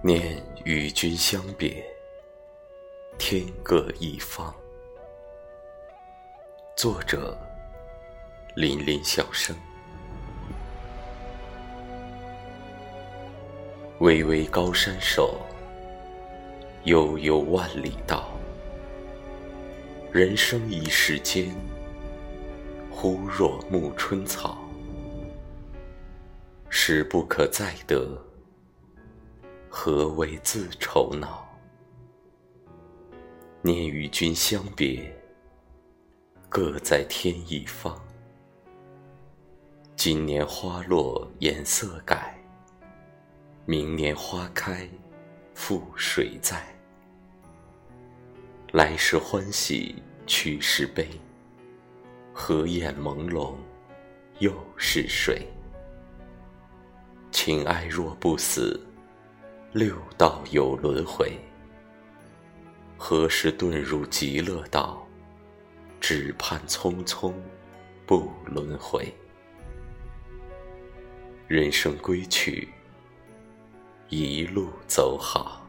念与君相别，天各一方。作者：林林小生。巍巍高山首，悠悠万里道。人生一世间，忽若暮春草。时不可再得，何为自愁恼？念与君相别，各在天一方。今年花落颜色改，明年花开复谁在？来时欢喜，去时悲。合眼朦胧，又是谁？情爱若不死，六道有轮回。何时遁入极乐道？只盼匆匆不轮回。人生归去，一路走好。